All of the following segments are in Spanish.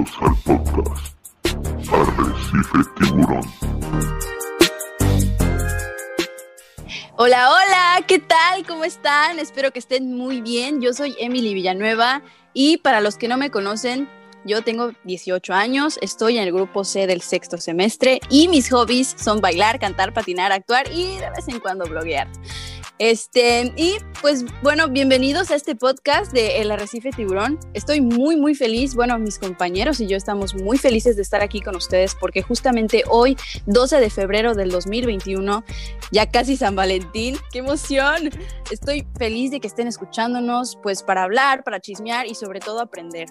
Bienvenidos al podcast Arrecife Tiburón. Hola, hola, ¿qué tal? ¿Cómo están? Espero que estén muy bien. Yo soy Emily Villanueva y para los que no me conocen, yo tengo 18 años, estoy en el grupo C del sexto semestre y mis hobbies son bailar, cantar, patinar, actuar y de vez en cuando bloguear. Este, y pues bueno, bienvenidos a este podcast de El Arrecife Tiburón. Estoy muy, muy feliz. Bueno, mis compañeros y yo estamos muy felices de estar aquí con ustedes porque justamente hoy, 12 de febrero del 2021, ya casi San Valentín, ¡qué emoción! Estoy feliz de que estén escuchándonos, pues para hablar, para chismear y sobre todo aprender.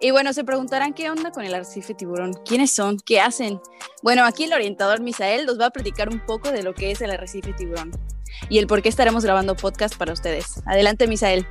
Y bueno, se preguntarán qué onda con el arrecife tiburón, quiénes son, qué hacen. Bueno, aquí el orientador Misael nos va a platicar un poco de lo que es el arrecife tiburón y el por qué estaremos grabando podcast para ustedes. Adelante, Misael.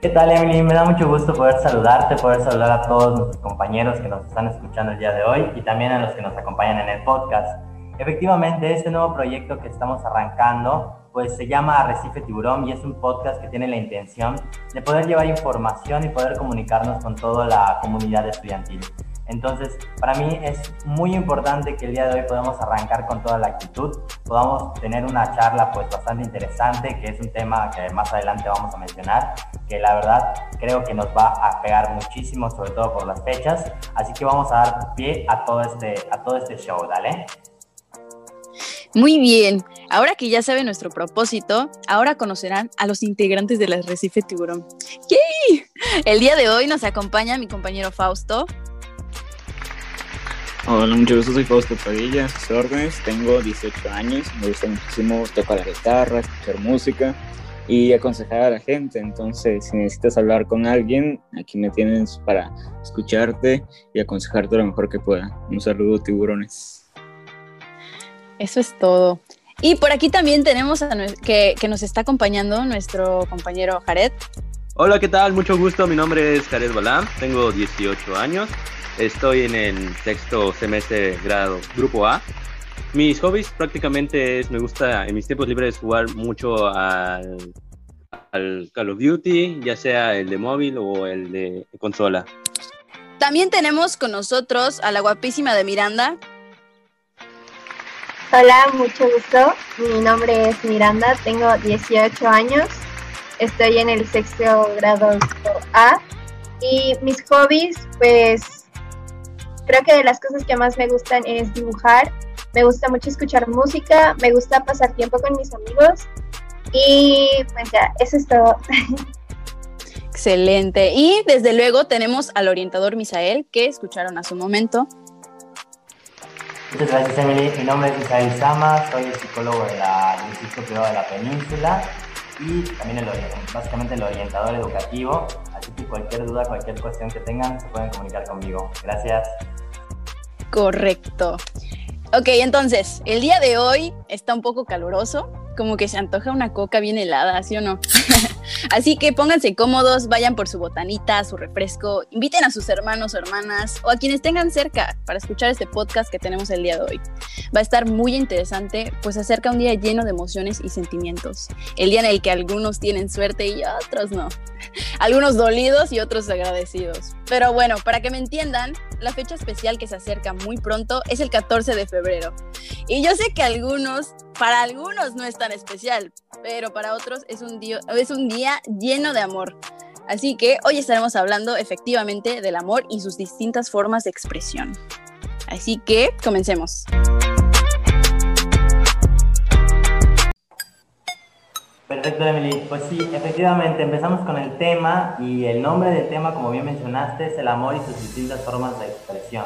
¿Qué tal, Emily? Me da mucho gusto poder saludarte, poder saludar a todos nuestros compañeros que nos están escuchando el día de hoy y también a los que nos acompañan en el podcast. Efectivamente, este nuevo proyecto que estamos arrancando pues se llama Arrecife Tiburón y es un podcast que tiene la intención de poder llevar información y poder comunicarnos con toda la comunidad estudiantil. Entonces, para mí es muy importante que el día de hoy podamos arrancar con toda la actitud, podamos tener una charla pues bastante interesante, que es un tema que más adelante vamos a mencionar, que la verdad creo que nos va a pegar muchísimo, sobre todo por las fechas. Así que vamos a dar pie a todo este, a todo este show, ¿dale? Muy bien, ahora que ya saben nuestro propósito, ahora conocerán a los integrantes del Arrecife Tiburón. ¡Yay! El día de hoy nos acompaña mi compañero Fausto. Hola, mucho gusto, soy Fausto Padilla, sus órdenes, tengo 18 años, me gusta muchísimo tocar la guitarra, escuchar música y aconsejar a la gente, entonces si necesitas hablar con alguien, aquí me tienes para escucharte y aconsejarte lo mejor que pueda. Un saludo, tiburones. Eso es todo. Y por aquí también tenemos a que, que, nos está acompañando nuestro compañero Jared. Hola, ¿qué tal? Mucho gusto. Mi nombre es Jared Balam, tengo 18 años. Estoy en el sexto semestre grado Grupo A. Mis hobbies prácticamente es, me gusta en mis tiempos libres jugar mucho al, al Call of Duty, ya sea el de móvil o el de consola. También tenemos con nosotros a la guapísima de Miranda, Hola, mucho gusto. Mi nombre es Miranda, tengo 18 años, estoy en el sexto grado A y mis hobbies, pues creo que de las cosas que más me gustan es dibujar, me gusta mucho escuchar música, me gusta pasar tiempo con mis amigos y pues ya, eso es todo. Excelente. Y desde luego tenemos al orientador Misael, que escucharon a su momento. Muchas gracias, Emily. Mi nombre es Isabel Sama, soy el psicólogo de la, del Instituto Privado de la Península y también el, básicamente el orientador educativo. Así que cualquier duda, cualquier cuestión que tengan, se pueden comunicar conmigo. Gracias. Correcto. Ok, entonces, el día de hoy está un poco caluroso, como que se antoja una coca bien helada, ¿sí o no? Así que pónganse cómodos, vayan por su botanita, su refresco, inviten a sus hermanos o hermanas o a quienes tengan cerca para escuchar este podcast que tenemos el día de hoy. Va a estar muy interesante, pues acerca un día lleno de emociones y sentimientos. El día en el que algunos tienen suerte y otros no. Algunos dolidos y otros agradecidos. Pero bueno, para que me entiendan, la fecha especial que se acerca muy pronto es el 14 de febrero. Y yo sé que algunos, para algunos no es tan especial, pero para otros es un día, es un día lleno de amor. Así que hoy estaremos hablando efectivamente del amor y sus distintas formas de expresión. Así que comencemos. Perfecto, Emily. Pues sí, efectivamente, empezamos con el tema y el nombre del tema, como bien mencionaste, es el amor y sus distintas formas de expresión.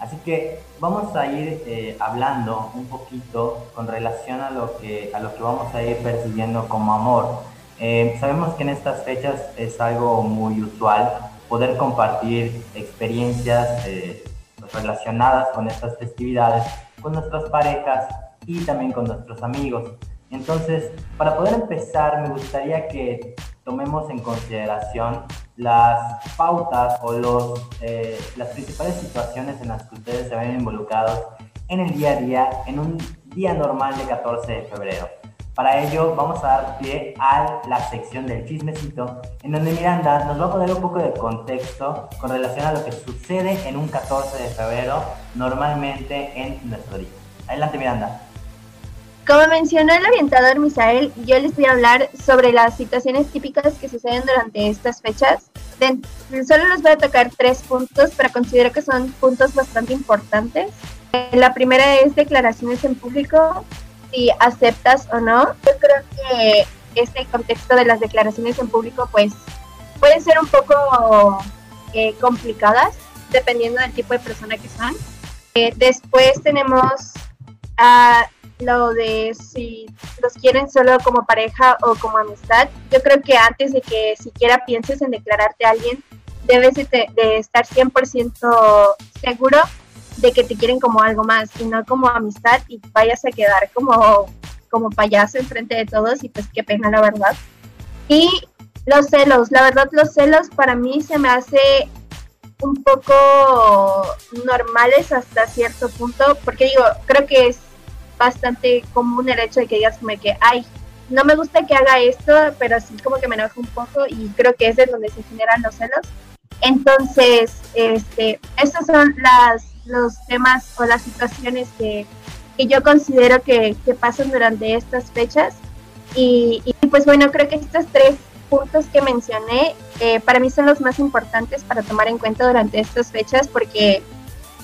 Así que vamos a ir eh, hablando un poquito con relación a lo, que, a lo que vamos a ir percibiendo como amor. Eh, sabemos que en estas fechas es algo muy usual poder compartir experiencias eh, relacionadas con estas festividades con nuestras parejas y también con nuestros amigos. Entonces, para poder empezar, me gustaría que tomemos en consideración las pautas o los, eh, las principales situaciones en las que ustedes se ven involucrados en el día a día, en un día normal de 14 de febrero. Para ello vamos a dar pie a la sección del chismecito, en donde Miranda nos va a poner un poco de contexto con relación a lo que sucede en un 14 de febrero normalmente en nuestro día. Adelante Miranda. Como mencionó el orientador Misael, yo les voy a hablar sobre las situaciones típicas que suceden durante estas fechas. solo les voy a tocar tres puntos, pero considero que son puntos bastante importantes. La primera es declaraciones en público, si aceptas o no. Yo creo que este contexto de las declaraciones en público pues pueden ser un poco eh, complicadas dependiendo del tipo de persona que son. Eh, después tenemos a lo de si los quieren solo como pareja o como amistad. Yo creo que antes de que siquiera pienses en declararte a alguien, debes de, de estar 100% seguro de que te quieren como algo más y no como amistad y vayas a quedar como, como payaso enfrente de todos y pues qué pena la verdad. Y los celos, la verdad los celos para mí se me hace un poco normales hasta cierto punto, porque digo, creo que es bastante común el hecho de que digas como que, ay, no me gusta que haga esto, pero sí como que me enoja un poco y creo que es de donde se generan los celos. Entonces, este, estas son las los temas o las situaciones que, yo considero que, pasan durante estas fechas. Y, pues bueno, creo que estos tres puntos que mencioné eh, para mí son los más importantes para tomar en cuenta durante estas fechas porque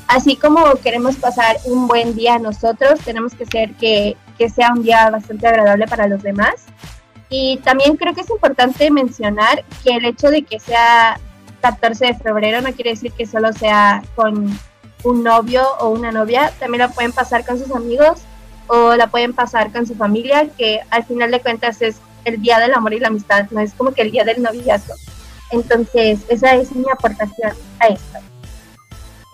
así como queremos pasar un buen día nosotros, tenemos que hacer que, que sea un día bastante agradable para los demás. Y también creo que es importante mencionar que el hecho de que sea 14 de febrero no quiere decir que solo sea con un novio o una novia, también la pueden pasar con sus amigos o la pueden pasar con su familia, que al final de cuentas es el día del amor y la amistad, no es como que el día del noviazgo. Entonces, esa es mi aportación a esto.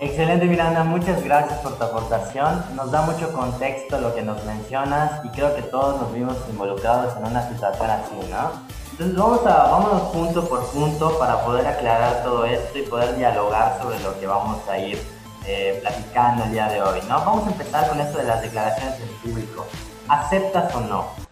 Excelente Miranda, muchas gracias por tu aportación. Nos da mucho contexto lo que nos mencionas y creo que todos nos vimos involucrados en una situación así, ¿no? Entonces vamos a, vámonos punto por punto para poder aclarar todo esto y poder dialogar sobre lo que vamos a ir eh, platicando el día de hoy, ¿no? Vamos a empezar con esto de las declaraciones en público. ¿Aceptas o no?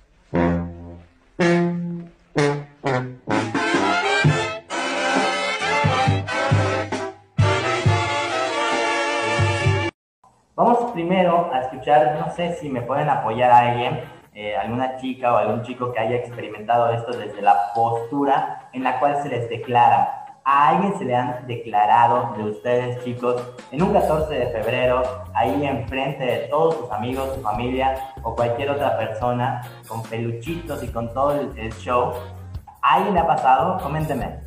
Vamos primero a escuchar, no sé si me pueden apoyar a alguien, eh, alguna chica o algún chico que haya experimentado esto desde la postura en la cual se les declara a alguien se le han declarado de ustedes, chicos, en un 14 de febrero, ahí enfrente de todos sus amigos, su familia o cualquier otra persona, con peluchitos y con todo el, show? ¿A alguien le ha pasado? Coménteme.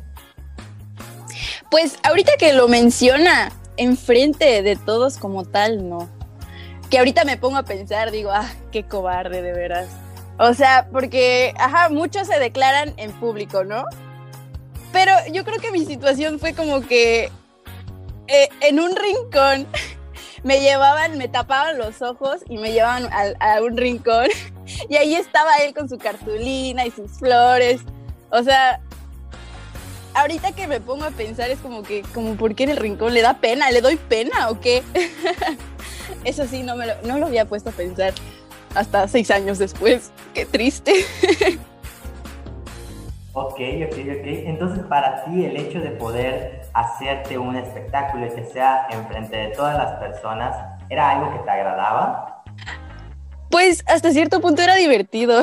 Pues ahorita que lo menciona, enfrente de todos como tal, no. Que ahorita me pongo a pensar, digo, ah, qué cobarde de veras. O sea, porque, ajá, muchos se declaran en público, ¿no? Pero yo creo que mi situación fue como que eh, en un rincón me llevaban, me tapaban los ojos y me llevaban a, un rincón y ahí estaba él con su cartulina y sus flores. O sea, ahorita que me pongo a pensar es como que, como, ¿por qué en el rincón le da pena? ¿Le doy pena o qué? Eso sí, no, me lo, no lo había puesto a pensar hasta seis años después. Qué triste. Ok, ok, ok. Entonces para ti el hecho de poder hacerte un espectáculo y que sea enfrente de todas las personas, ¿era algo que te agradaba? Pues hasta cierto punto era divertido.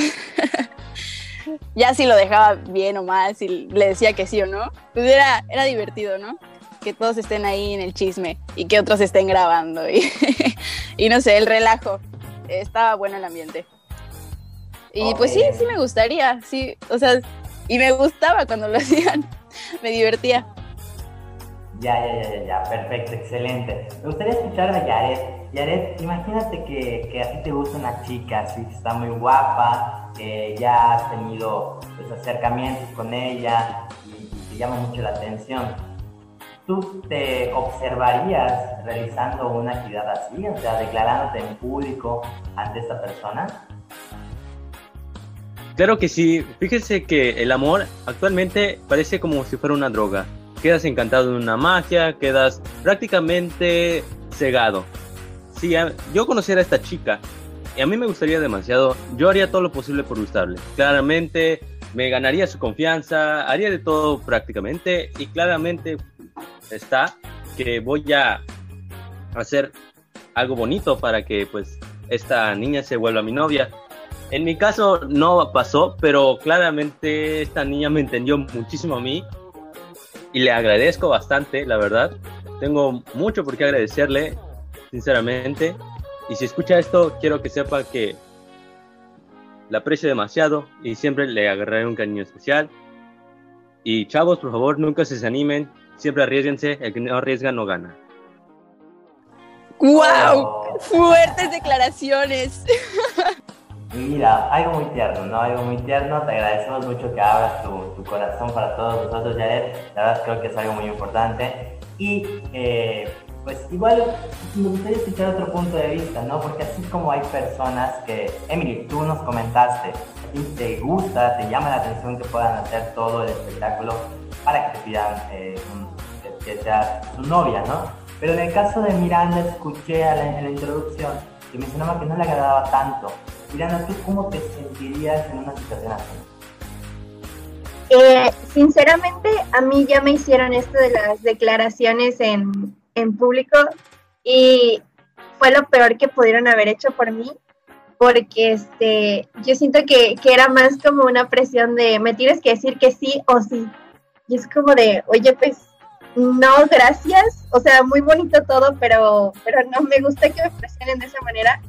ya si lo dejaba bien o mal, si le decía que sí o no, pues era, era divertido, ¿no? Que todos estén ahí en el chisme y que otros estén grabando y, y no sé, el relajo. Estaba bueno el ambiente. Y pues sí, sí me gustaría, sí, o sea, y me gustaba cuando lo hacían, me divertía. Ya, ya, ya, ya, perfecto, excelente. Me gustaría escuchar a Yaret. Yaret, imagínate que, que a ti te gusta una chica, así que está muy guapa, que ya has tenido pues, acercamientos con ella y, te llama mucho la atención. ¿Tú te observarías realizando una actividad así, o sea, declarándote en público ante esta persona? Claro que sí. Fíjese que el amor actualmente parece como si fuera una droga. Quedas encantado de una magia, quedas prácticamente cegado. Si yo conociera a esta chica y a mí me gustaría demasiado, yo haría todo lo posible por gustarle. Claramente me ganaría su confianza, haría de todo prácticamente y claramente está que voy a hacer algo bonito para que pues esta niña se vuelva mi novia. En mi caso no pasó, pero claramente esta niña me entendió muchísimo a mí y le agradezco bastante, la verdad. Tengo mucho por qué agradecerle, sinceramente. Y si escucha esto, quiero que sepa que la aprecio demasiado y siempre le agarraré un cariño especial. Y chavos, por favor, nunca se desanimen, siempre arriesguense, el que no arriesga no gana. ¡Wow! Fuertes declaraciones. Mira, algo muy tierno, ¿no? Algo muy tierno. Te agradecemos mucho que abras tu, corazón para todos nosotros, Jared. La verdad creo que es algo muy importante. Y eh, pues igual me gustaría escuchar otro punto de vista, ¿no? Porque así como hay personas que, Emily, tú nos comentaste, ti te gusta, te llama la atención que puedan hacer todo el espectáculo para que te pidan eh, que, que sea su novia, ¿no? Pero en el caso de Miranda, escuché a la, en la introducción que mencionaba que no le agradaba tanto. Miranda, ¿tú cómo te sentirías en una situación así? Eh, sinceramente, a mí ya me hicieron esto de las declaraciones en, en público y fue lo peor que pudieron haber hecho por mí porque este yo siento que, que, era más como una presión de me tienes que decir que sí o sí y es como de oye pues no gracias o sea muy bonito todo pero pero no me gusta que me presionen de esa manera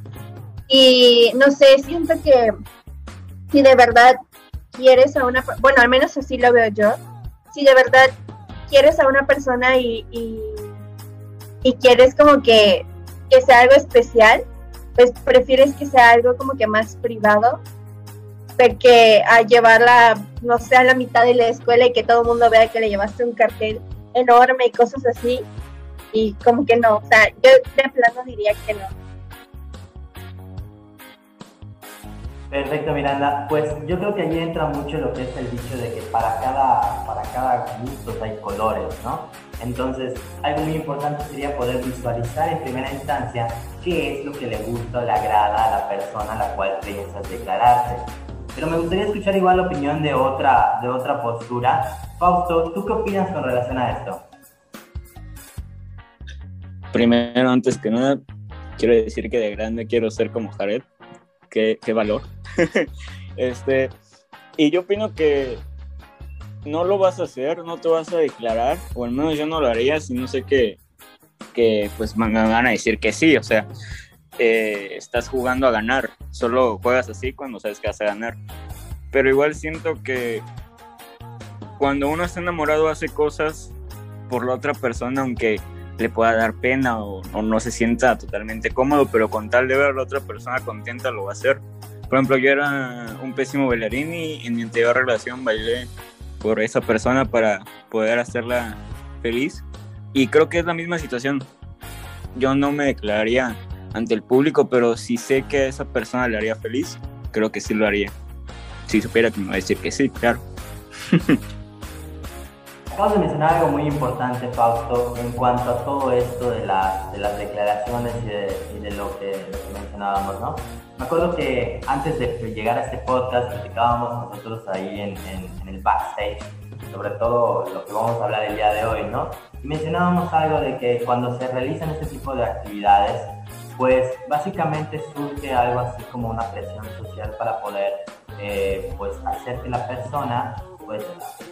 y no sé siento que si de verdad quieres a una bueno al menos así lo veo yo si de verdad quieres a una persona y, y y quieres como que, que sea algo especial, pues prefieres que sea algo como que más privado, porque a llevarla, no sé, a la mitad de la escuela y que todo el mundo vea que le llevaste un cartel enorme y cosas así, y como que no, o sea, yo de plano diría que no. Perfecto, Miranda. Pues yo creo que allí entra mucho lo que es el dicho de que para cada, para cada gusto hay colores, ¿no? Entonces, algo muy importante sería poder visualizar en primera instancia qué es lo que le gusta o le agrada a la persona a la cual piensas declararte. Pero me gustaría escuchar igual la opinión de otra, de otra postura. Fausto, ¿tú qué opinas con relación a esto? Primero, antes que nada, quiero decir que de grande quiero ser como Jared. Qué, qué valor. este, y yo opino que no lo vas a hacer, no te vas a declarar, o al menos yo no lo haría si no sé que, que pues me van a decir que sí, o sea, eh, estás jugando a ganar, solo juegas así cuando sabes que vas a ganar. Pero igual siento que cuando uno está enamorado hace cosas por la otra persona, aunque le pueda dar pena o, o, no se sienta totalmente cómodo, pero con tal de ver a la otra persona contenta lo va a hacer. Por ejemplo, yo era un pésimo bailarín y en mi anterior relación bailé por esa persona para poder hacerla feliz. Y creo que es la misma situación. Yo no me declararía ante el público, pero si sé que a esa persona le haría feliz, creo que sí lo haría. Si supiera que me va a decir que sí, claro. Acabas de mencionar algo muy importante, Fausto, en cuanto a todo esto de, la, de las declaraciones y de, y de lo, que, lo, que, mencionábamos, ¿no? Me acuerdo que antes de llegar a este podcast platicábamos nosotros ahí en, en, en, el backstage sobre todo lo que vamos a hablar el día de hoy, ¿no? Y mencionábamos algo de que cuando se realizan este tipo de actividades, pues básicamente surge algo así como una presión social para poder eh, pues hacer que la persona pues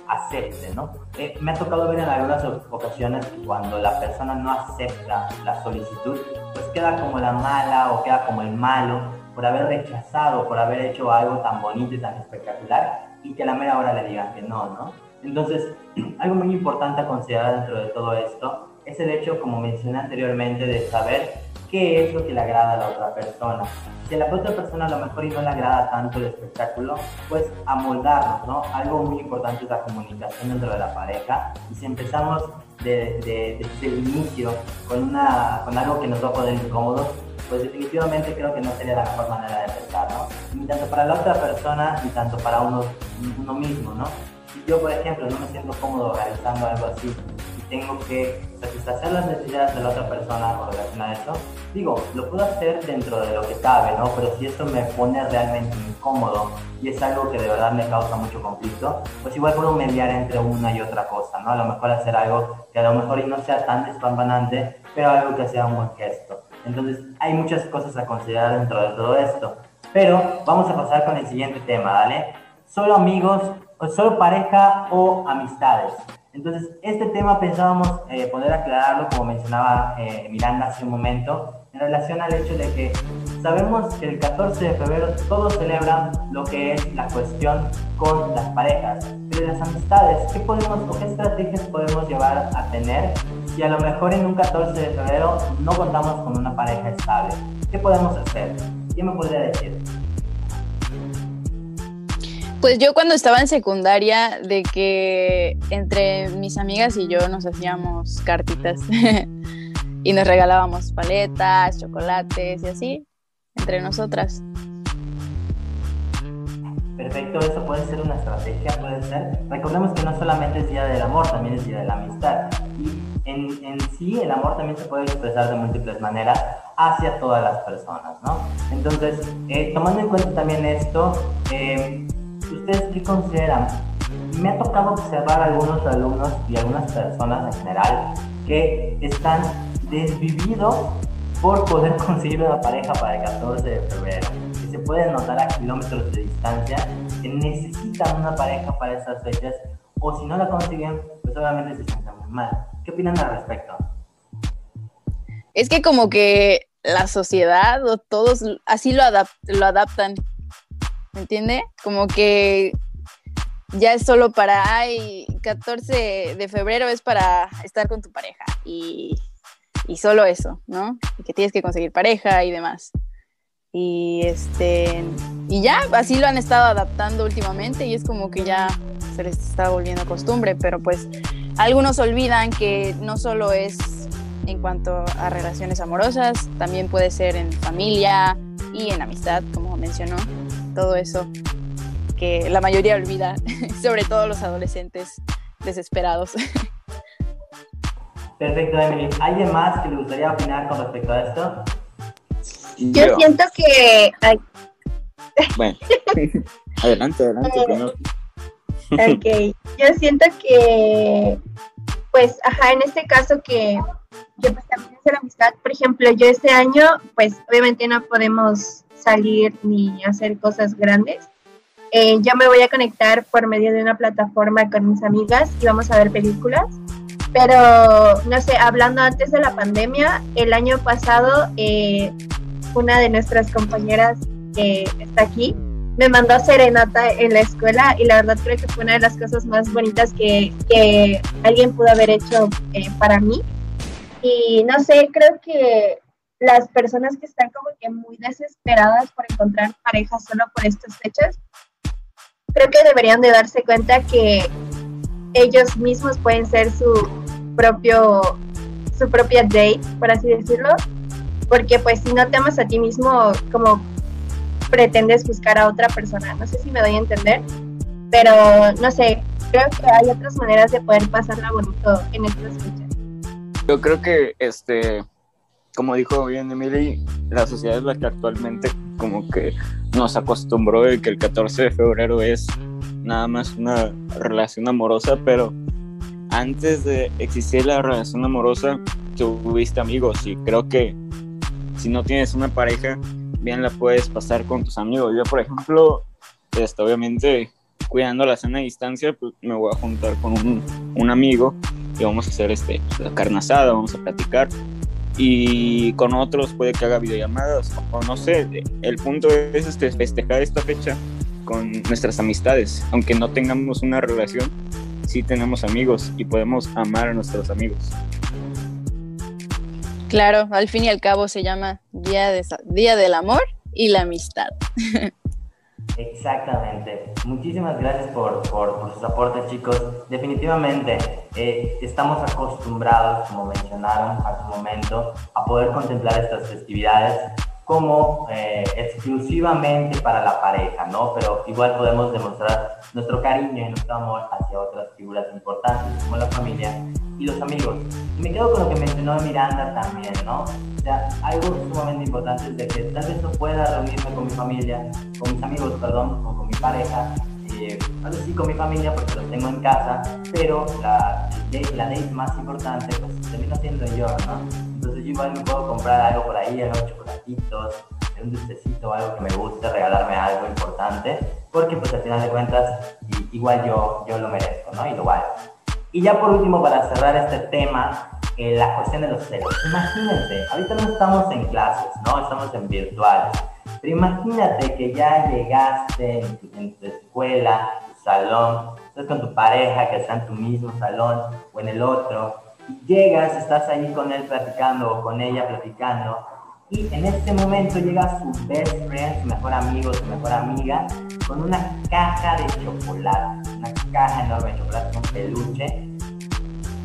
acepte, ¿no? Eh, me ha tocado ver en algunas ocasiones cuando la persona no acepta la solicitud, pues queda como la mala o queda como el malo por haber rechazado, por haber hecho algo tan bonito y tan espectacular y que a la mera hora le digan que no, ¿no? Entonces, algo muy importante a considerar dentro de todo esto es el hecho, como mencioné anteriormente, de saber qué es lo que le agrada a la otra persona. Si a la otra persona a lo mejor y no le agrada tanto el espectáculo, pues amoldarnos, ¿no? Algo muy importante es la comunicación dentro de la pareja. Y si empezamos de, de, desde el inicio con, una, con algo que nos va a poner incómodos, pues definitivamente creo que no sería la mejor manera de empezar, ¿no? Ni tanto para la otra persona, ni tanto para uno, mismo, ¿no? Yo, por ejemplo, no me siento cómodo realizando algo así, tengo que satisfacer las necesidades de la otra persona con relación a eso, digo, lo puedo hacer dentro de lo que cabe, ¿no? Pero si esto me pone realmente incómodo y es algo que de verdad me causa mucho conflicto, pues igual puedo mediar entre una y otra cosa, ¿no? A lo mejor hacer algo que a lo mejor no sea tan despambanante, pero algo que sea un buen gesto. Entonces, hay muchas cosas a considerar dentro de todo esto. Pero vamos a pasar con el siguiente tema, ¿vale? Solo amigos, o solo pareja o amistades. Entonces, este tema pensábamos eh, poder aclararlo, como mencionaba eh, Miranda hace un momento, en relación al hecho de que sabemos que el 14 de febrero todos celebran lo que es la cuestión con las parejas, pero las amistades, ¿qué podemos o qué estrategias podemos llevar a tener si a lo mejor en un 14 de febrero no contamos con una pareja estable? ¿Qué podemos hacer? ¿Quién me podría decir? Pues yo cuando estaba en secundaria, de que entre mis amigas y yo nos hacíamos cartitas y nos regalábamos paletas, chocolates y así, entre nosotras. Perfecto, eso puede ser una estrategia, puede ser. Recordemos que no solamente es Día del Amor, también es Día de la Amistad. Y en, en sí el amor también se puede expresar de múltiples maneras hacia todas las personas, ¿no? Entonces, eh, tomando en cuenta también esto, eh, ¿Ustedes qué consideran? Me ha tocado observar a algunos alumnos y algunas personas en general que están desvividos por poder conseguir una pareja para el 14 de febrero. Que se puede notar a kilómetros de distancia que necesitan una pareja para esas fechas o si no la consiguen, pues obviamente se sienten muy mal. ¿Qué opinan al respecto? Es que como que la sociedad o todos así lo, adap lo adaptan ¿me entiende? Como que ya es solo para, ay, 14 de febrero es para estar con tu pareja y, y solo eso, ¿no? Y que tienes que conseguir pareja y demás. Y este, y ya, así lo han estado adaptando últimamente y es como que ya se les está volviendo costumbre, pero pues algunos olvidan que no solo es en cuanto a relaciones amorosas, también puede ser en familia y en amistad, como mencionó todo eso que la mayoría olvida, sobre todo los adolescentes desesperados. Perfecto, Emily. ¿Alguien más que le gustaría opinar con respecto a esto? Yo, siento que... Bueno, adelante, adelante. ok, yo siento que, pues, ajá, en este caso que, que pues también es la amistad, por ejemplo, yo este año, pues, obviamente no podemos salir ni hacer cosas grandes. Eh, yo me voy a conectar por medio de una plataforma con mis amigas y vamos a ver películas. Pero, no sé, hablando antes de la pandemia, el año pasado eh, una de nuestras compañeras que está aquí me mandó serenata en la escuela y la verdad creo que fue una de las cosas más bonitas que, que alguien pudo haber hecho eh, para mí. Y no sé, creo que las personas que están como que muy desesperadas por encontrar pareja solo por estas fechas, creo que deberían de darse cuenta que ellos mismos pueden ser su propio, su propia date, por así decirlo, porque pues si no te amas a ti mismo, como pretendes buscar a otra persona, no sé si me doy a entender, pero no sé, creo que hay otras maneras de poder pasarla bonito en estas fechas. Yo creo que este como dijo bien Emily, la sociedad es la que actualmente como que nos acostumbró de que el 14 de febrero es nada más una relación amorosa, pero antes de existir la relación amorosa, tuviste amigos y creo que si no tienes una pareja, bien la puedes pasar con tus amigos. Yo, por ejemplo, este, obviamente cuidando la sana distancia, pues me voy a juntar con un, un amigo y vamos a hacer este, la carne asada, vamos a platicar y con otros puede que haga videollamadas o no sé, el punto es este, festejar esta fecha con nuestras amistades, aunque no tengamos una relación, sí tenemos amigos y podemos amar a nuestros amigos. Claro, al fin y al cabo se llama Día, de, Día del Amor y la Amistad. Exactamente. Muchísimas gracias por, por, sus aportes, chicos. Definitivamente eh, estamos acostumbrados, como mencionaron hace un momento, a poder contemplar estas festividades como eh, exclusivamente para la pareja, ¿no? Pero igual podemos demostrar nuestro cariño y nuestro amor hacia otras figuras importantes como la familia y los amigos. Me quedo con lo que mencionó Miranda también, ¿no? O sea, algo sumamente importante es de que tal vez no pueda reunirme con mi familia, con mis amigos, perdón, o con mi pareja, eh, tal vez sí con mi familia porque los tengo en casa, pero la, la date más importante pues termino siendo yo, ¿no? Entonces yo igual me puedo comprar algo por ahí, algunos chocolatitos, un dulcecito, algo que me guste, regalarme algo importante, porque pues al final de cuentas igual yo, yo lo merezco, ¿no? Y lo valgo. Y ya por último, para cerrar este tema, eh, la cuestión de los celos. Imagínate, ahorita no estamos en clases, ¿no? Estamos en virtuales. Pero imagínate que ya llegaste en tu, en tu escuela, tu salón, estás con tu pareja que está en tu mismo salón o en el otro, y llegas, estás ahí con él platicando o con ella platicando, y en este momento llega su best friend, su mejor amigo, su mejor amiga, con una caja de chocolate, una caja enorme de chocolate, un peluche.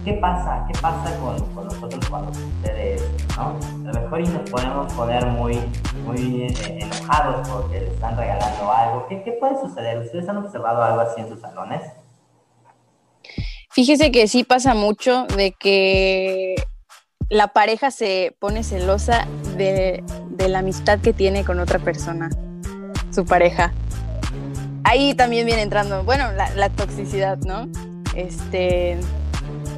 ¿Qué pasa? ¿Qué pasa con, con nosotros cuando sucede esto? ¿no? A lo mejor y nos podemos poner muy, muy eh, enojados porque le están regalando algo. ¿Qué, ¿Qué puede suceder? ¿Ustedes han observado algo así en sus salones? Fíjese que sí pasa mucho de que la pareja se pone celosa de, la amistad que tiene con otra persona, su pareja. Ahí también viene entrando, bueno, la, toxicidad, ¿no? Este,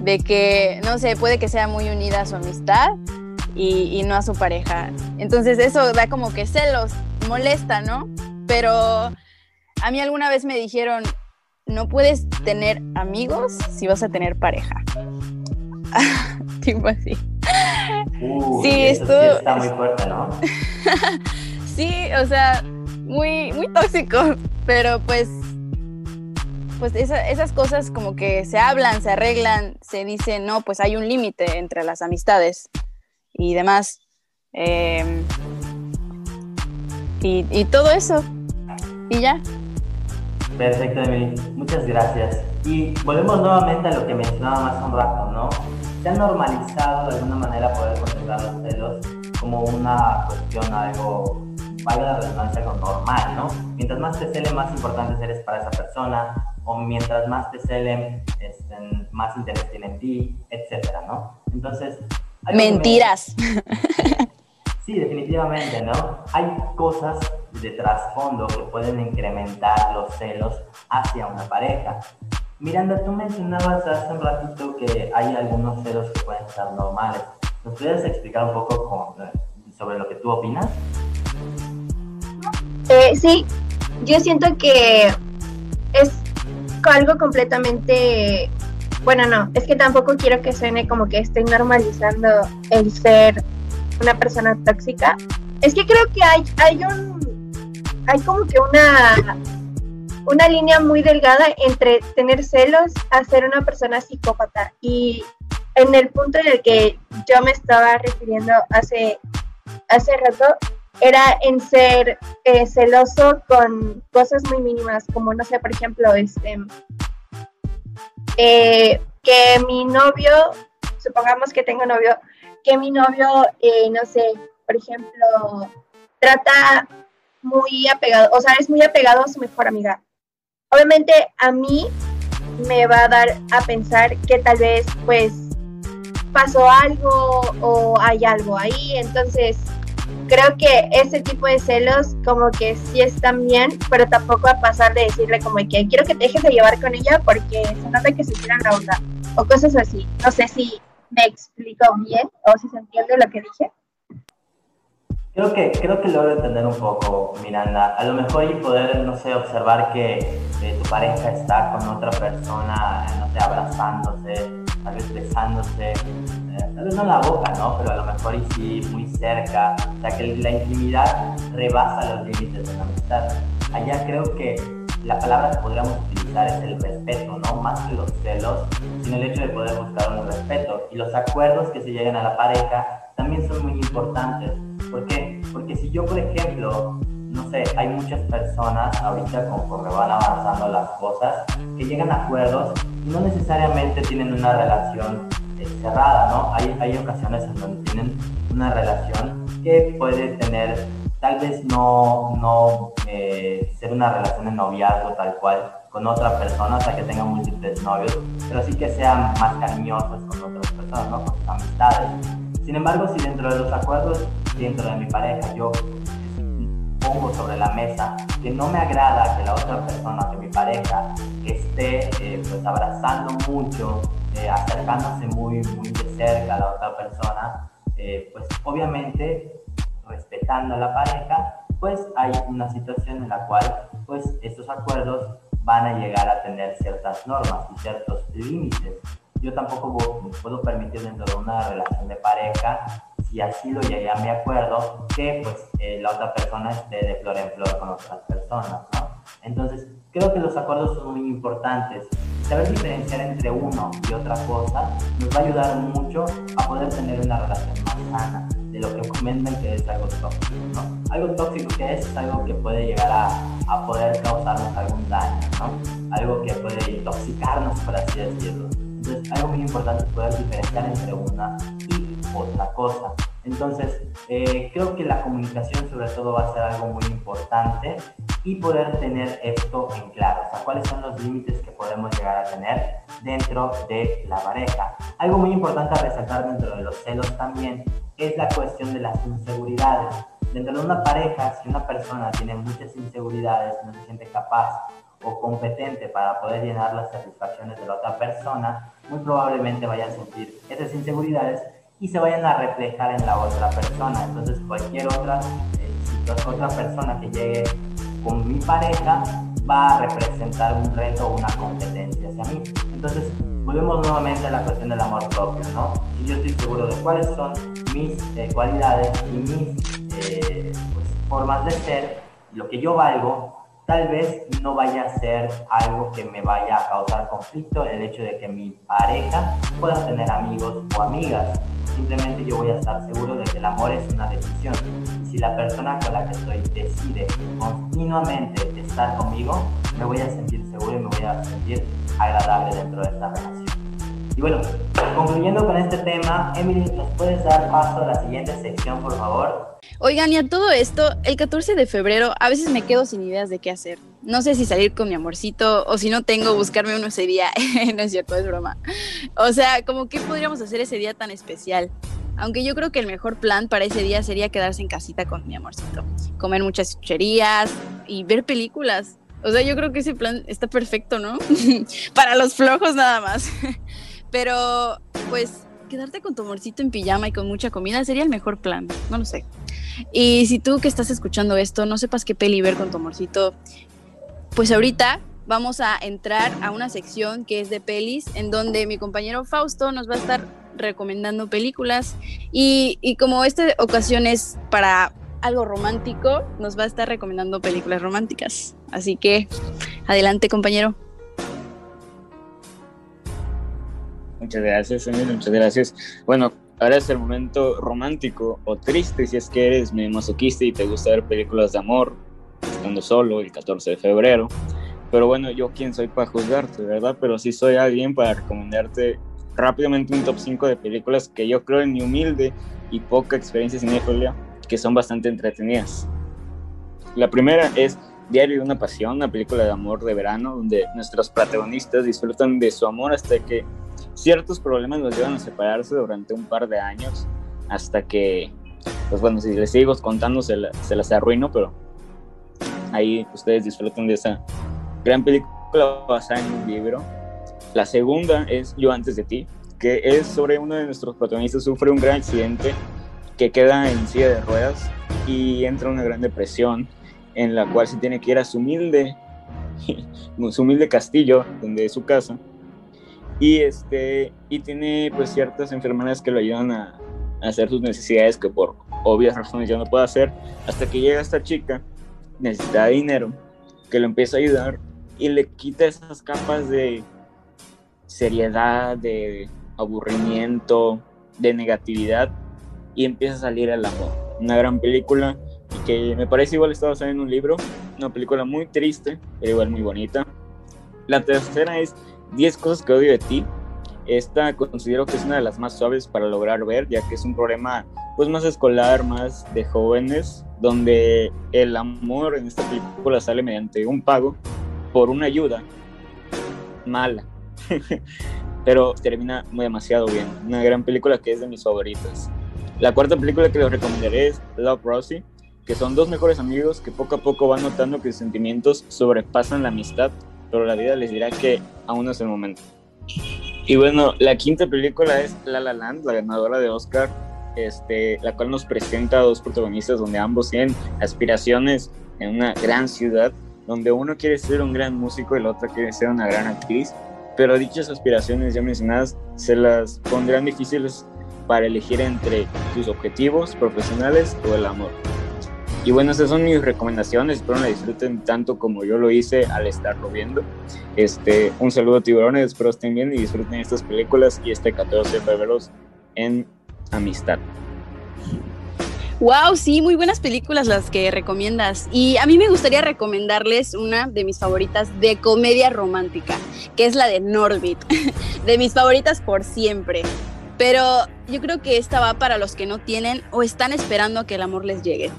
de que, no sé, puede que sea muy unida a su amistad y, y, no a su pareja. Entonces eso da como que celos, molesta, ¿no? Pero a mí alguna vez me dijeron, no puedes tener amigos si vas a tener pareja. tipo así sí, esto está muy fuerte, ¿no? sí, o sea, muy, muy tóxico, pero pues, pues esas cosas como que se hablan, se arreglan, se dice, no, pues hay un límite entre las amistades y demás. Em, y, y todo eso. Y ya. Perfecto, Emily. Muchas gracias. Y volvemos nuevamente a lo que mencionaba más un rato, ¿no? se ha normalizado de alguna manera poder contemplar los celos como una cuestión, algo, valga la redundancia, algo normal, ¿no? Mientras más te celen, más importante eres para esa persona, o mientras más te celen, este, más interés tiene en ti, etcétera, ¿no? Entonces... Mentiras. Sí, definitivamente, ¿no? Hay cosas de trasfondo que pueden incrementar los celos hacia una pareja. Miranda, tú mencionabas hace un ratito que hay algunos celos que pueden estar normales. ¿Nos puedes explicar un poco eh, sobre lo que tú opinas? Eh, sí, yo siento que es algo completamente, bueno, no, es que tampoco quiero que suene como que estoy normalizando el ser una persona tóxica. Es que creo que hay, hay un, hay como que una una línea muy delgada entre tener celos a ser una persona psicópata. Y en el punto en el que yo me estaba refiriendo hace, hace rato, era en ser eh, celoso con cosas muy mínimas, como no sé, por ejemplo, este, eh, que mi novio, supongamos que tengo novio, que mi novio, eh, no sé, por ejemplo, trata muy apegado, o sea, es muy apegado a su mejor amiga. Obviamente a mí me va a dar a pensar que tal vez pues pasó algo o hay algo ahí, entonces creo que ese tipo de celos como que sí están bien, pero tampoco a pasar de decirle como que quiero que te dejes de llevar con ella porque se nota que se tiran la onda o cosas así. No sé si me explico bien o si se entiende lo que dije. Creo que, creo que logro entender un poco, Miranda. A lo mejor y poder, no sé, observar que tu pareja está con otra persona, no sé, abrazándose, tal tal vez no la boca, ¿no? Pero a lo mejor y sí muy cerca. O sea, que la intimidad rebasa los límites de la amistad. Allá creo que la palabra que podríamos utilizar es el respeto, ¿no? Más que los celos, sino el hecho de poder buscar un respeto. Y los acuerdos que se llegan a la pareja también son muy importantes ¿Por qué? Porque si yo, por ejemplo, no sé, hay muchas personas ahorita conforme van avanzando las cosas que llegan a acuerdos y no necesariamente tienen una relación cerrada, ¿no? Hay, hay ocasiones en donde tienen una relación que puede tener, tal vez no, no eh, ser una relación de noviazgo tal cual con otra persona, sea, que tengan múltiples novios, pero sí que sean más cariñosos con con otras personas, ¿no? con sus amistades. Sin embargo, si dentro de los acuerdos, dentro de mi pareja, yo pongo sobre la mesa que no me agrada que la otra persona, que mi pareja, esté eh, pues abrazando mucho, eh, acercándose muy, muy de cerca a la otra persona, eh, pues obviamente respetando a la pareja, pues hay una situación en la cual pues estos acuerdos van a llegar a tener ciertas normas y ciertos límites. Yo tampoco puedo permitir dentro de una relación de pareja, si así lo llegué a mi acuerdo, que pues eh, la otra persona esté de flor en flor con otras personas, ¿no? Entonces, creo que los acuerdos son muy importantes. Saber diferenciar entre uno y otra cosa nos va a ayudar mucho a poder tener una relación más sana de lo que comentan que es algo tóxico. Algo tóxico que es, algo que puede llegar a, poder causarnos algún daño. Algo que puede intoxicarnos, por así decirlo. Entonces, algo muy importante es poder diferenciar entre una y otra cosa. Entonces, eh, creo que la comunicación sobre todo va a ser algo muy importante y poder tener esto en claro, o sea, cuáles son los límites que podemos llegar a tener dentro de la pareja. Algo muy importante a resaltar dentro de los celos también es la cuestión de las inseguridades. Dentro de una pareja, si una persona tiene muchas inseguridades, no se siente capaz o competente para poder llenar las satisfacciones de la otra persona, muy probablemente vaya a sentir esas inseguridades y se vayan a reflejar en la otra persona. Entonces cualquier otra, eh, otra persona que llegue con mi pareja va a representar un reto o una competencia hacia mí. Entonces volvemos nuevamente a la cuestión del amor propio, ¿no? Si yo estoy seguro de cuáles son mis eh, cualidades y mis eh, pues, formas de ser, lo que yo valgo, tal vez no vaya a ser algo que me vaya a causar conflicto el hecho de que mi pareja pueda tener amigos o amigas. Simplemente yo voy a estar seguro de que el amor es una decisión. Y si la persona con la que estoy decide continuamente estar conmigo, me voy a sentir seguro y me voy a sentir agradable dentro de esta relación. Y bueno, concluyendo con este tema, Emily, ¿nos puedes dar paso a la siguiente sección, por favor? Oigan, y a todo esto, el 14 de febrero a veces me quedo sin ideas de qué hacer. No sé si salir con mi amorcito o si no tengo, buscarme uno ese día. no es cierto, es broma. O sea, como qué podríamos hacer ese día tan especial. Aunque yo creo que el mejor plan para ese día sería quedarse en casita con mi amorcito. Comer muchas chucherías y ver películas. O sea, yo creo que ese plan está perfecto, ¿no? para los flojos nada más. Pero, pues, quedarte con tu amorcito en pijama y con mucha comida sería el mejor plan. No lo sé. Y si tú que estás escuchando esto no sepas qué peli ver con tu amorcito, pues ahorita vamos a entrar a una sección que es de pelis, en donde mi compañero Fausto nos va a estar recomendando películas. Y, como esta ocasión es para algo romántico, nos va a estar recomendando películas románticas. Así que, adelante compañero. Muchas gracias, Emil, muchas gracias. Bueno, ahora es el momento romántico o triste si es que eres masoquista y te gusta ver películas de amor, estando solo el 14 de febrero. Pero bueno, yo quién soy para juzgarte, ¿verdad? Pero sí soy alguien para recomendarte rápidamente un top 5 de películas que yo creo en mi humilde y poca experiencia cinéfila que son bastante entretenidas. La primera es Diario de una Pasión, una película de amor de verano donde nuestros protagonistas disfrutan de su amor hasta que ciertos problemas los llevan a separarse durante un par de años hasta que, pues bueno, si les sigo contando se, se las arruino, pero ahí ustedes disfrutan de esa gran película basada en un libro. La segunda es Yo antes de ti, que es sobre uno de nuestros protagonistas sufre un gran accidente que queda en silla de ruedas y entra en una gran depresión en la cual se tiene que ir a su humilde, su humilde castillo, donde es su casa, y, este, y tiene pues ciertas enfermedades que lo ayudan a, a hacer sus necesidades que por obvias razones ya no puede hacer, hasta que llega esta chica, necesita dinero, que lo empieza a ayudar y le quita esas capas de seriedad, de aburrimiento, de negatividad y empieza a salir el amor. Una gran película y que me parece igual estaba basada en un libro, una película muy triste, pero igual muy bonita. La tercera es 10 cosas que odio de ti. Esta considero que es una de las más suaves para lograr ver, ya que es un problema pues más escolar, más de jóvenes, donde el amor en esta película sale mediante un pago por una ayuda mala. pero termina demasiado bien. Una gran película que es de mis favoritas. La cuarta película que les recomendaré es Love Rosie, que son dos mejores amigos que poco a poco van notando que sus sentimientos sobrepasan la amistad, pero la vida les dirá que aún no es el momento. Y bueno, la quinta película es La La Land, la ganadora de Oscar, este, la cual nos presenta a dos protagonistas donde ambos tienen aspiraciones en una gran ciudad, donde uno quiere ser un gran músico y el otro quiere ser una gran actriz, pero dichas aspiraciones ya mencionadas se las pondrán difíciles para elegir entre sus objetivos profesionales o el amor. Y bueno, esas son mis recomendaciones, espero la disfruten tanto como yo lo hice al estarlo viendo. Este, un saludo tiburones, espero estén bien y disfruten estas películas y este 14 de febrero en amistad. Wow, sí, muy buenas películas las que recomiendas. Y a mí me gustaría recomendarles una de mis favoritas de comedia romántica, que es la de Norbit, de mis favoritas por siempre. Pero yo creo que esta va para los que no tienen o están esperando a que el amor les llegue.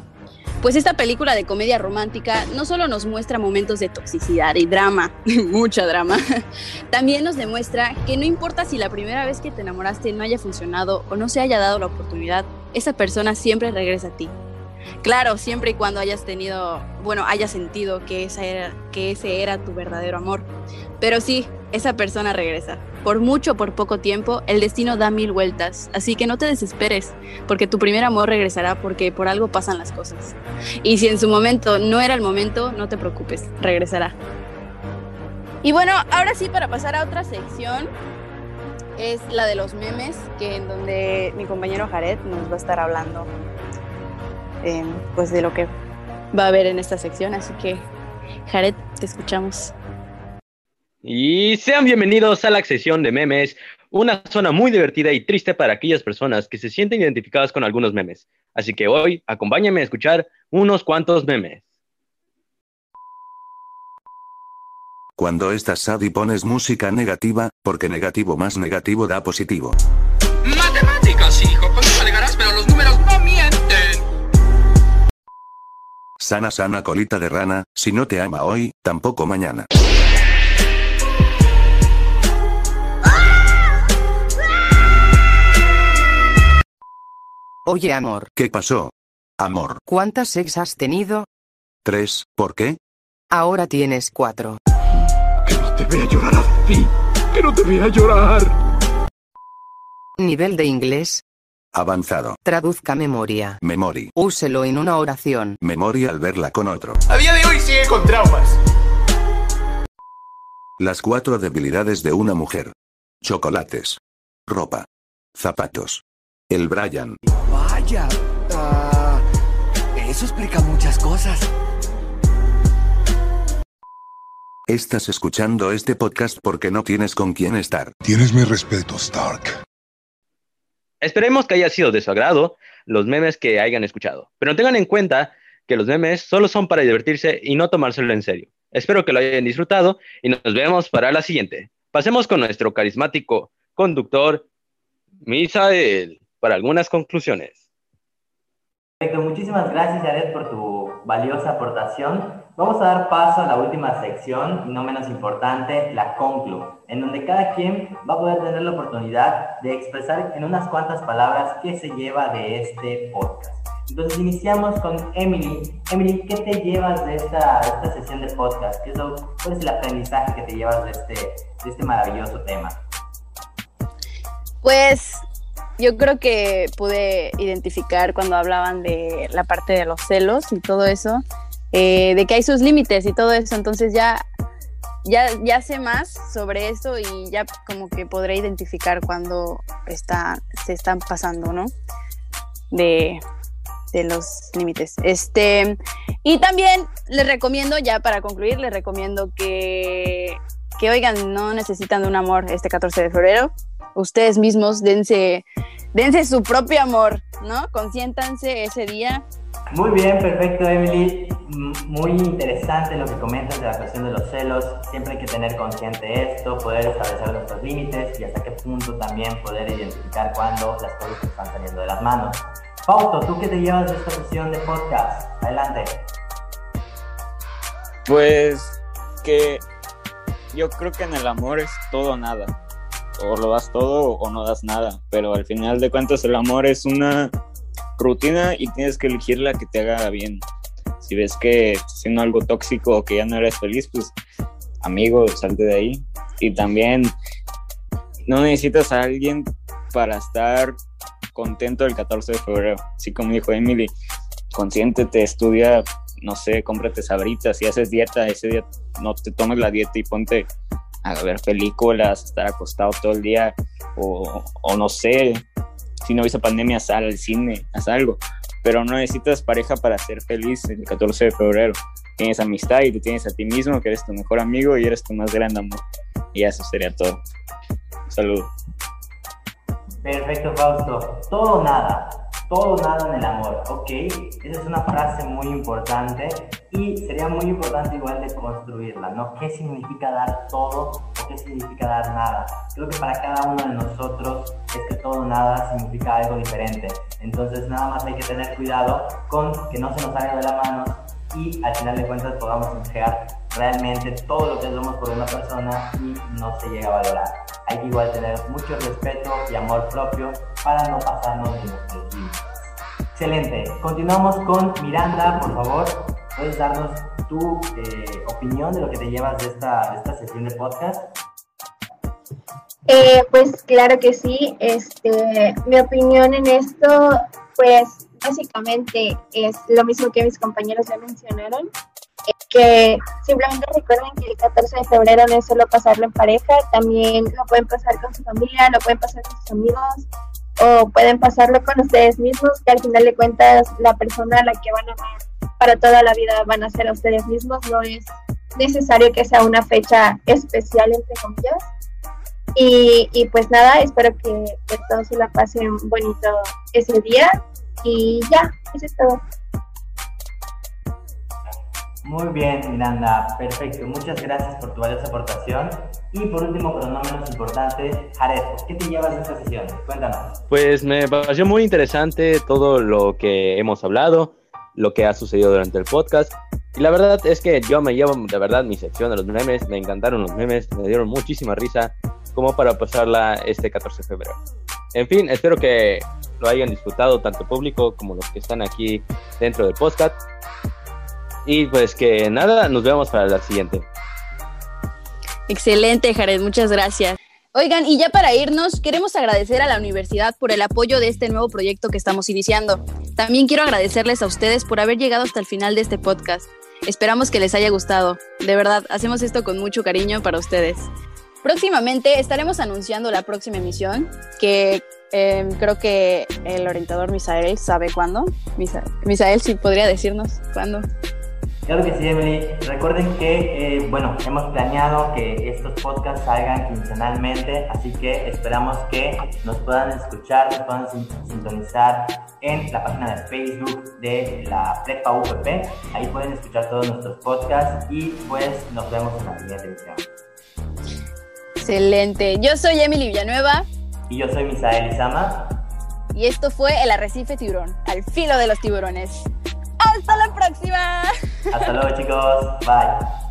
Pues esta película de comedia romántica no solo nos muestra momentos de toxicidad y drama, mucha drama, también nos demuestra que no importa si la primera vez que te enamoraste no haya funcionado o no se haya dado la oportunidad, esa persona siempre regresa a ti. Claro, siempre y cuando hayas tenido, bueno, hayas sentido que, esa era, que ese era tu verdadero amor. Pero sí, esa persona regresa. Por mucho o por poco tiempo, el destino da mil vueltas, así que no te desesperes, porque tu primer amor regresará porque por algo pasan las cosas. Y si en su momento no era el momento, no te preocupes, regresará. Y bueno, ahora sí, para pasar a otra sección, es la de los memes, que en donde mi compañero Jared nos va a estar hablando eh, pues de lo que va a haber en esta sección, así que Jared, te escuchamos. Y sean bienvenidos a la sección de memes, una zona muy divertida y triste para aquellas personas que se sienten identificadas con algunos memes. Así que hoy acompáñenme a escuchar unos cuantos memes. Cuando estás sad y pones música negativa, porque negativo más negativo da positivo. Sana sana colita de rana, si no te ama hoy, tampoco mañana. Oye, amor, ¿Qué pasó? Amor. ¿cuántas ex has tenido? Tres, ¿por qué? Ahora tienes cuatro. Que no te vea llorar así. Que no te vea llorar. Nivel de inglés, Avanzado. traduzca memoria. Memory. Úselo en una oración. Memoria al verla con otro. A día de hoy sigue con traumas. Las cuatro debilidades de una mujer. Chocolates. Ropa. Zapatos. El Brian. Vaya. eso explica muchas cosas. Estás escuchando este podcast porque no tienes con quién estar. Tienes mi respeto, Stark. Esperemos que haya sido de su agrado los memes que hayan escuchado, pero tengan en cuenta que los memes solo son para divertirse y no tomárselo en serio. Espero que lo hayan disfrutado y nos vemos para la siguiente. Pasemos con nuestro carismático conductor, Misael, para algunas conclusiones. Perfecto, muchísimas gracias Jared por tu valiosa aportación. Vamos a dar paso a la última sección, no menos importante, la conclu, en donde cada quien va a poder tener la oportunidad de expresar en unas cuantas palabras qué se lleva de este podcast. Entonces iniciamos con Emily. Emily, ¿qué te llevas de esta, de esta sesión de podcast? ¿Qué es lo- ¿Cuál es el aprendizaje que te llevas de este, de este maravilloso tema? Pues yo creo que pude identificar cuando hablaban de la parte de los celos y todo eso, eh, de que hay sus límites y todo eso, entonces ya, ya, ya sé más sobre eso y ya como que podré identificar cuando está, se están pasando, ¿no? De, de los límites. Este, y también les recomiendo, ya para concluir, les recomiendo que, que oigan, no necesitan de un amor este 14 de febrero, ustedes mismos dense, dense su propio amor, ¿no? Consiéntanse ese día. Muy bien, perfecto, Emily. M- Muy interesante lo que comentas de la cuestión de los celos. Siempre hay que tener consciente esto, poder establecer nuestros límites y hasta qué punto también poder identificar cuando las cosas están saliendo de las manos. Fausto, ¿tú qué te llevas de esta sesión de podcast? Adelante. Pues que yo creo que en el amor es todo o nada. o lo das todo o no das nada, pero al final de cuentas el amor es una rutina y tienes que elegir la que te haga bien. Si ves que siendo algo tóxico o que ya no eres feliz, pues amigo, salte de ahí. Y también no necesitas a alguien para estar contento el 14 de febrero. Así como dijo Emily, consiéntete, estudia, no sé, cómprate sabritas, si haces dieta, ese día no te tomes la dieta y ponte a ver películas, estar acostado todo el día, o, o no sé, si no esa pandemia, sal al cine, haz algo. Pero no necesitas pareja para ser feliz el 14 de febrero. Tienes amistad y tú tienes a ti mismo, que eres tu mejor amigo y eres tu más grande amor. Y eso sería todo. Salud. Perfecto, Fausto. Todo nada. Todo nada en el amor. Ok, esa es una frase muy importante y sería muy importante igual de construirla, ¿no? ¿Qué significa dar todo o qué significa dar nada? Creo que para cada uno de nosotros es que todo nada significa algo diferente. Entonces nada más hay que tener cuidado con que no se nos salga de la mano y al final de cuentas podamos entregar realmente todo lo que hacemos por una persona y no se llega a valorar. Hay que igual tener mucho respeto y amor propio para no pasarnos de nuestros límites. Excelente. Continuamos con Miranda, por favor. ¿Puedes darnos tu eh, opinión de lo que te llevas de esta, de esta sesión de podcast? Eh, pues claro que sí. Este, mi opinión en esto, pues básicamente es lo mismo que mis compañeros ya mencionaron, que simplemente recuerden que el 14 de febrero no es solo pasarlo en pareja, también lo pueden pasar con su familia, lo pueden pasar con sus amigos o pueden pasarlo con ustedes mismos, que al final de cuentas la persona a la que van a amar para toda la vida van a ser a ustedes mismos, no es necesario que sea una fecha especial entre comillas. Y, y pues nada, espero que, que todos se la pasen bonito ese día y ya, eso es todo. Muy bien, Miranda, perfecto. Muchas gracias por tu valiosa aportación. Y por último, pero no menos importante, Jared, ¿qué te llevas de esta sesión? Cuéntanos. Pues me pareció muy interesante todo lo que hemos hablado, lo que ha sucedido durante el podcast. Y la verdad es que yo me llevo de verdad mi sección de los memes, me encantaron los memes, me dieron muchísima risa, como para pasarla este 14 de febrero. En fin, espero que lo hayan disfrutado tanto público como los que están aquí dentro del podcast. Y pues que nada, nos vemos para la siguiente. Excelente, Jared, muchas gracias. Oigan, y ya para irnos, queremos agradecer a la universidad por el apoyo de este nuevo proyecto que estamos iniciando. También quiero agradecerles a ustedes por haber llegado hasta el final de este podcast. Esperamos que les haya gustado. De verdad, hacemos esto con mucho cariño para ustedes. Próximamente estaremos anunciando la próxima emisión, que eh, creo que el orientador Misael sabe cuándo. Misael, sí podría decirnos cuándo. Claro que sí, Emily. Recuerden que, eh, bueno, hemos planeado que estos podcasts salgan quincenalmente, así que esperamos que nos puedan escuchar, nos puedan sintonizar en la página de Facebook de la Prepa UPP. Ahí pueden escuchar todos nuestros podcasts y pues nos vemos en la siguiente emisión. Excelente. Yo soy Emily Villanueva. Y yo soy Misael Izama. Y esto fue El Arrecife Tiburón, al filo de los tiburones. ¡Hasta la próxima! Hasta luego chicos. Bye.